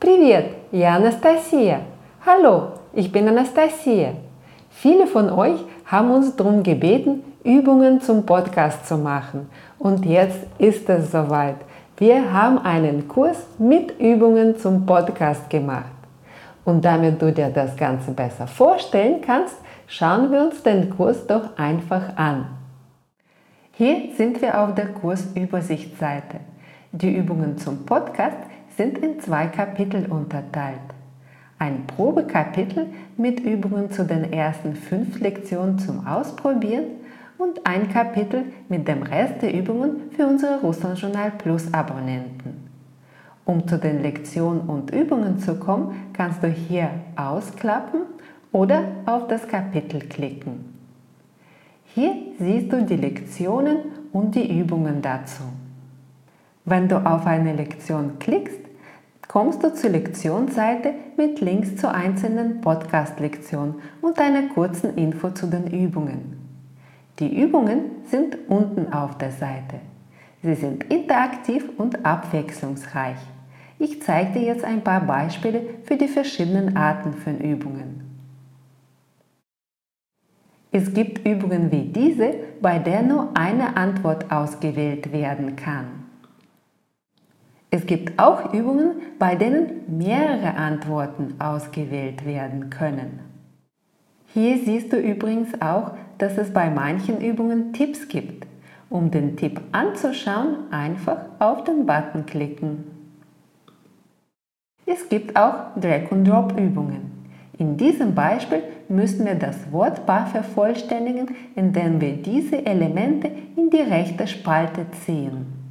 Привет, я Anastasia. Hallo, ich bin Anastasia. Viele von euch haben uns darum gebeten, Übungen zum Podcast zu machen. Und jetzt ist es soweit. Wir haben einen Kurs mit Übungen zum Podcast gemacht. Und damit du dir das Ganze besser vorstellen kannst, schauen wir uns den Kurs doch einfach an. Hier sind wir auf der Kursübersichtsseite. Die Übungen zum Podcast sind in zwei Kapitel unterteilt. Ein Probekapitel mit Übungen zu den ersten fünf Lektionen zum Ausprobieren und ein Kapitel mit dem Rest der Übungen für unsere Russland Journal Plus Abonnenten. Um zu den Lektionen und Übungen zu kommen, kannst du hier ausklappen oder auf das Kapitel klicken. Hier siehst du die Lektionen und die Übungen dazu. Wenn du auf eine Lektion klickst, kommst du zur Lektionsseite mit Links zu einzelnen Podcast-Lektionen und einer kurzen Info zu den Übungen. Die Übungen sind unten auf der Seite. Sie sind interaktiv und abwechslungsreich. Ich zeige dir jetzt ein paar Beispiele für die verschiedenen Arten von Übungen. Es gibt Übungen wie diese, bei der nur eine Antwort ausgewählt werden kann. Es gibt auch Übungen, bei denen mehrere Antworten ausgewählt werden können. Hier siehst du übrigens auch, dass es bei manchen Übungen Tipps gibt. Um den Tipp anzuschauen, einfach auf den Button klicken. Es gibt auch Drag-and-Drop-Übungen. In diesem Beispiel müssen wir das Wortpaar vervollständigen, indem wir diese Elemente in die rechte Spalte ziehen.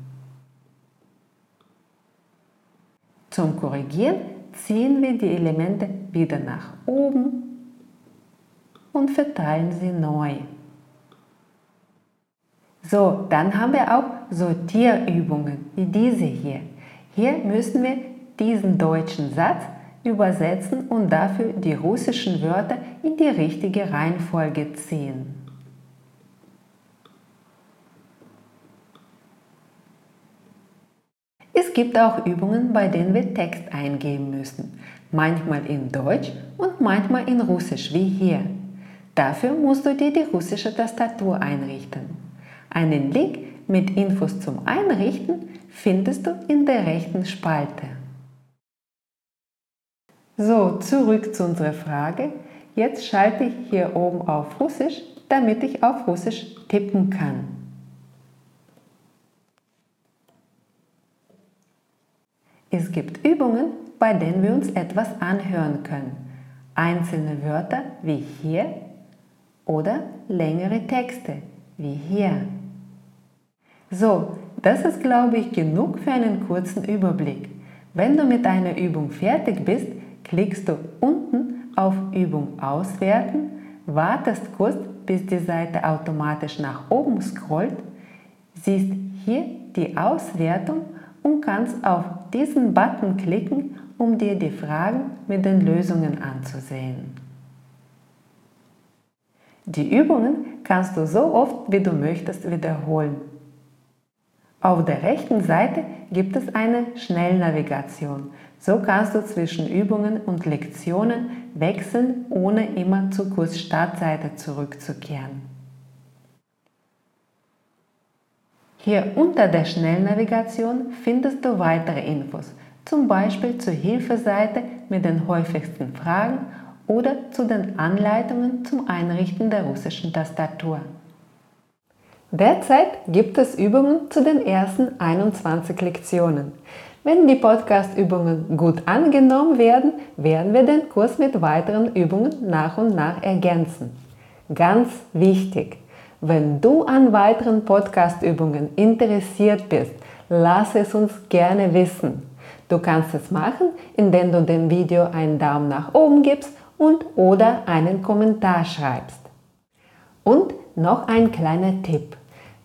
Zum Korrigieren ziehen wir die Elemente wieder nach oben und verteilen sie neu. So, dann haben wir auch Sortierübungen wie diese hier. Hier müssen wir diesen deutschen Satz übersetzen und dafür die russischen Wörter in die richtige Reihenfolge ziehen. Es gibt auch Übungen, bei denen wir Text eingeben müssen, manchmal in Deutsch und manchmal in Russisch, wie hier. Dafür musst du dir die russische Tastatur einrichten. Einen Link mit Infos zum Einrichten findest du in der rechten Spalte. So, zurück zu unserer Frage. Jetzt schalte ich hier oben auf Russisch, damit ich auf Russisch tippen kann. Es gibt Übungen, bei denen wir uns etwas anhören können. Einzelne Wörter wie hier oder längere Texte wie hier. So, das ist, glaube ich, genug für einen kurzen Überblick. Wenn du mit einer Übung fertig bist, klickst du unten auf Übung auswerten, wartest kurz, bis die Seite automatisch nach oben scrollt, siehst hier die Auswertung und kannst auf diesen Button klicken, um dir die Fragen mit den Lösungen anzusehen. Die Übungen kannst du so oft wie du möchtest wiederholen. Auf der rechten Seite gibt es eine Schnellnavigation. So kannst du zwischen Übungen und Lektionen wechseln, ohne immer zur Kursstartseite zurückzukehren. Hier unter der Schnellnavigation findest du weitere Infos, zum Beispiel zur Hilfeseite mit den häufigsten Fragen oder zu den Anleitungen zum Einrichten der russischen Tastatur. Derzeit gibt es Übungen zu den ersten 21 Lektionen. Wenn die Podcast-Übungen gut angenommen werden, werden wir den Kurs mit weiteren Übungen nach und nach ergänzen. Ganz wichtig! Wenn du an weiteren Podcast-Übungen interessiert bist, lass es uns gerne wissen. Du kannst es machen, indem du dem Video einen Daumen nach oben gibst und oder einen Kommentar schreibst. Und noch ein kleiner Tipp.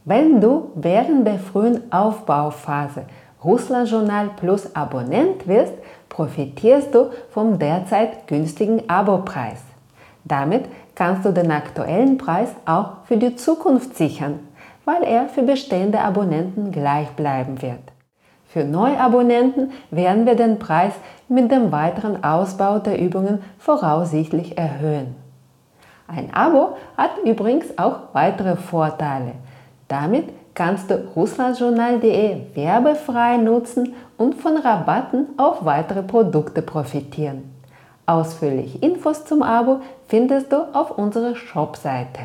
Wenn du während der frühen Aufbauphase Russland Journal Plus Abonnent wirst, profitierst du vom derzeit günstigen Abopreis. Damit kannst du den aktuellen Preis auch für die Zukunft sichern, weil er für bestehende Abonnenten gleich bleiben wird. Für Neuabonnenten werden wir den Preis mit dem weiteren Ausbau der Übungen voraussichtlich erhöhen. Ein Abo hat übrigens auch weitere Vorteile. Damit kannst du russlandjournal.de werbefrei nutzen und von Rabatten auf weitere Produkte profitieren. Ausführliche Infos zum Abo findest du auf unserer Shopseite.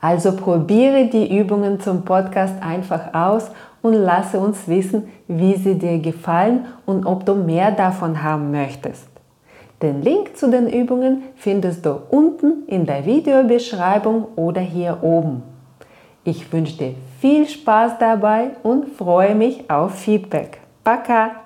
Also probiere die Übungen zum Podcast einfach aus und lasse uns wissen, wie sie dir gefallen und ob du mehr davon haben möchtest. Den Link zu den Übungen findest du unten in der Videobeschreibung oder hier oben. Ich wünsche dir viel Spaß dabei und freue mich auf Feedback. Пока!